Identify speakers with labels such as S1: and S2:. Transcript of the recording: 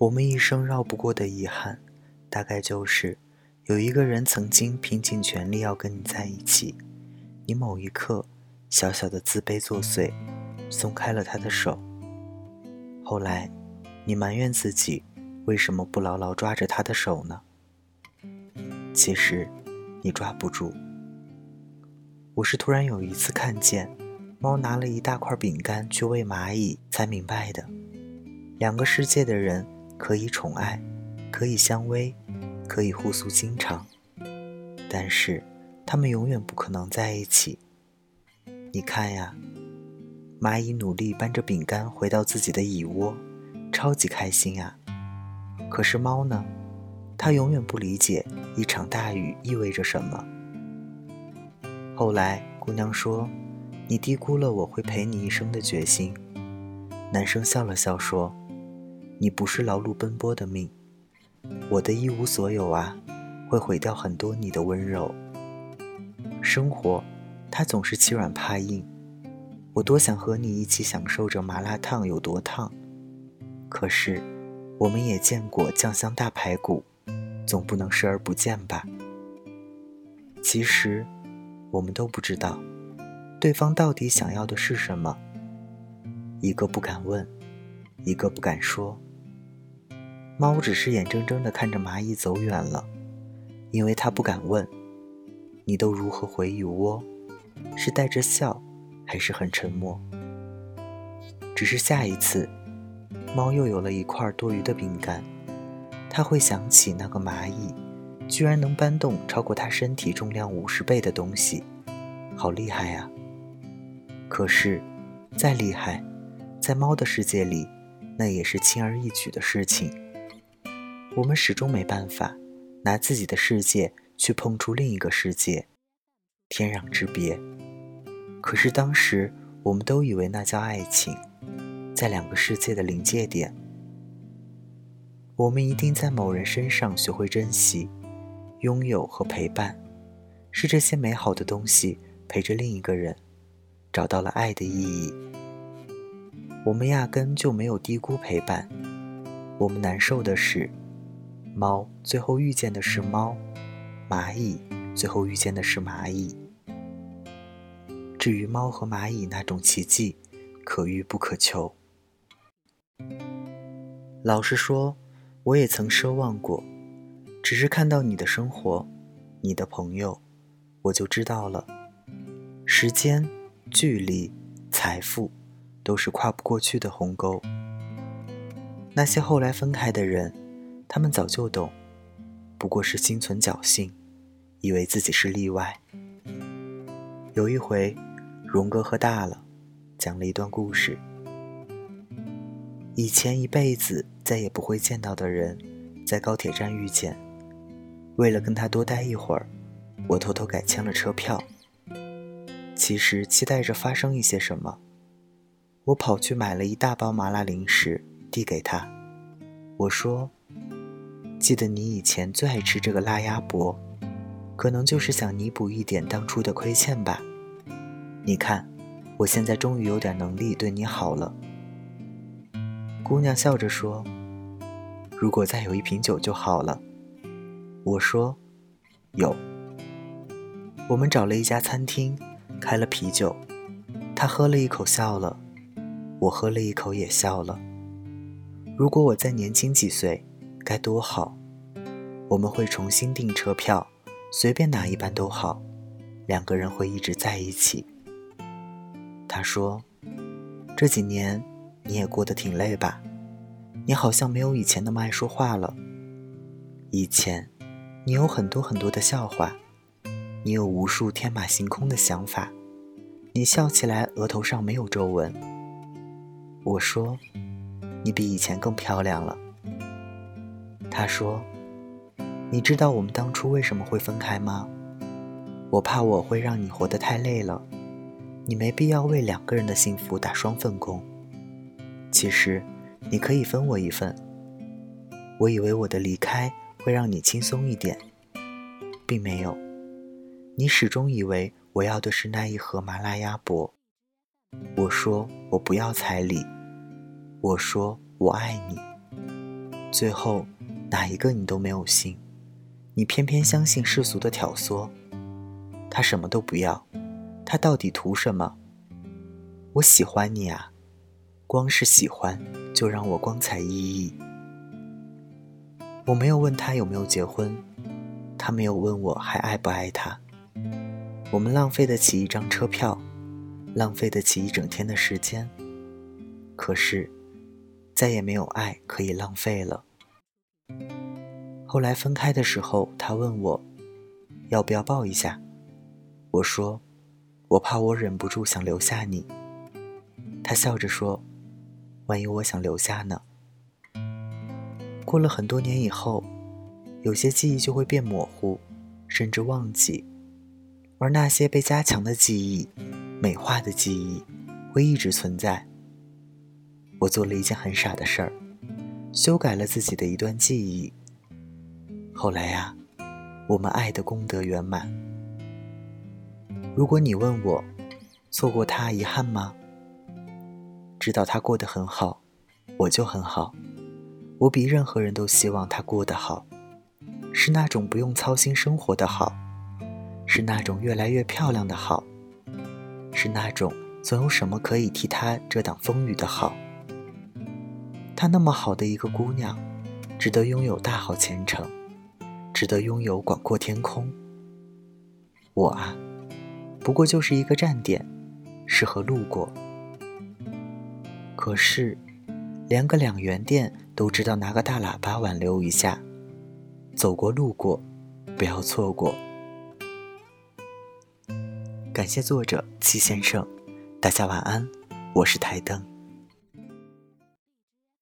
S1: 我们一生绕不过的遗憾，大概就是有一个人曾经拼尽全力要跟你在一起，你某一刻小小的自卑作祟，松开了他的手。后来，你埋怨自己为什么不牢牢抓着他的手呢？其实，你抓不住。我是突然有一次看见，猫拿了一大块饼干去喂蚂蚁，才明白的。两个世界的人。可以宠爱，可以相偎，可以互诉心肠，但是他们永远不可能在一起。你看呀，蚂蚁努力搬着饼干回到自己的蚁窝，超级开心啊。可是猫呢？它永远不理解一场大雨意味着什么。后来，姑娘说：“你低估了我会陪你一生的决心。”男生笑了笑说。你不是劳碌奔波的命，我的一无所有啊，会毁掉很多你的温柔。生活，它总是欺软怕硬，我多想和你一起享受着麻辣烫有多烫，可是，我们也见过酱香大排骨，总不能视而不见吧？其实，我们都不知道，对方到底想要的是什么，一个不敢问，一个不敢说。猫只是眼睁睁地看着蚂蚁走远了，因为它不敢问：“你都如何回蚁窝？是带着笑，还是很沉默？”只是下一次，猫又有了一块多余的饼干，它会想起那个蚂蚁，居然能搬动超过它身体重量五十倍的东西，好厉害呀！可是，再厉害，在猫的世界里，那也是轻而易举的事情。我们始终没办法拿自己的世界去碰触另一个世界，天壤之别。可是当时我们都以为那叫爱情，在两个世界的临界点，我们一定在某人身上学会珍惜、拥有和陪伴，是这些美好的东西陪着另一个人，找到了爱的意义。我们压根就没有低估陪伴，我们难受的是。猫最后遇见的是猫，蚂蚁最后遇见的是蚂蚁。至于猫和蚂蚁那种奇迹，可遇不可求。老实说，我也曾奢望过，只是看到你的生活，你的朋友，我就知道了。时间、距离、财富，都是跨不过去的鸿沟。那些后来分开的人。他们早就懂，不过是心存侥幸，以为自己是例外。有一回，荣哥喝大了，讲了一段故事：以前一辈子再也不会见到的人，在高铁站遇见。为了跟他多待一会儿，我偷偷改签了车票。其实期待着发生一些什么，我跑去买了一大包麻辣零食，递给他。我说。记得你以前最爱吃这个辣鸭脖，可能就是想弥补一点当初的亏欠吧。你看，我现在终于有点能力对你好了。姑娘笑着说：“如果再有一瓶酒就好了。”我说：“有。”我们找了一家餐厅，开了啤酒。他喝了一口笑了，我喝了一口也笑了。如果我再年轻几岁。该多好！我们会重新订车票，随便哪一班都好，两个人会一直在一起。他说：“这几年你也过得挺累吧？你好像没有以前那么爱说话了。以前你有很多很多的笑话，你有无数天马行空的想法，你笑起来额头上没有皱纹。”我说：“你比以前更漂亮了。”他说：“你知道我们当初为什么会分开吗？我怕我会让你活得太累了，你没必要为两个人的幸福打双份工。其实，你可以分我一份。我以为我的离开会让你轻松一点，并没有。你始终以为我要的是那一盒麻辣鸭脖。我说我不要彩礼，我说我爱你。”最后哪一个你都没有信，你偏偏相信世俗的挑唆。他什么都不要，他到底图什么？我喜欢你啊，光是喜欢就让我光彩熠熠。我没有问他有没有结婚，他没有问我还爱不爱他。我们浪费得起一张车票，浪费得起一整天的时间，可是再也没有爱可以浪费了。后来分开的时候，他问我要不要抱一下。我说：“我怕我忍不住想留下你。”他笑着说：“万一我想留下呢？”过了很多年以后，有些记忆就会变模糊，甚至忘记，而那些被加强的记忆、美化的记忆，会一直存在。我做了一件很傻的事儿，修改了自己的一段记忆。后来呀，我们爱的功德圆满。如果你问我，错过他遗憾吗？知道他过得很好，我就很好。我比任何人都希望他过得好，是那种不用操心生活的好，是那种越来越漂亮的好，是那种总有什么可以替他遮挡风雨的好。她那么好的一个姑娘，值得拥有大好前程，值得拥有广阔天空。我啊。不过就是一个站点，适合路过。可是，连个两元店都知道拿个大喇叭挽留一下，走过路过，不要错过。感谢作者戚先生，大家晚安，我是台灯。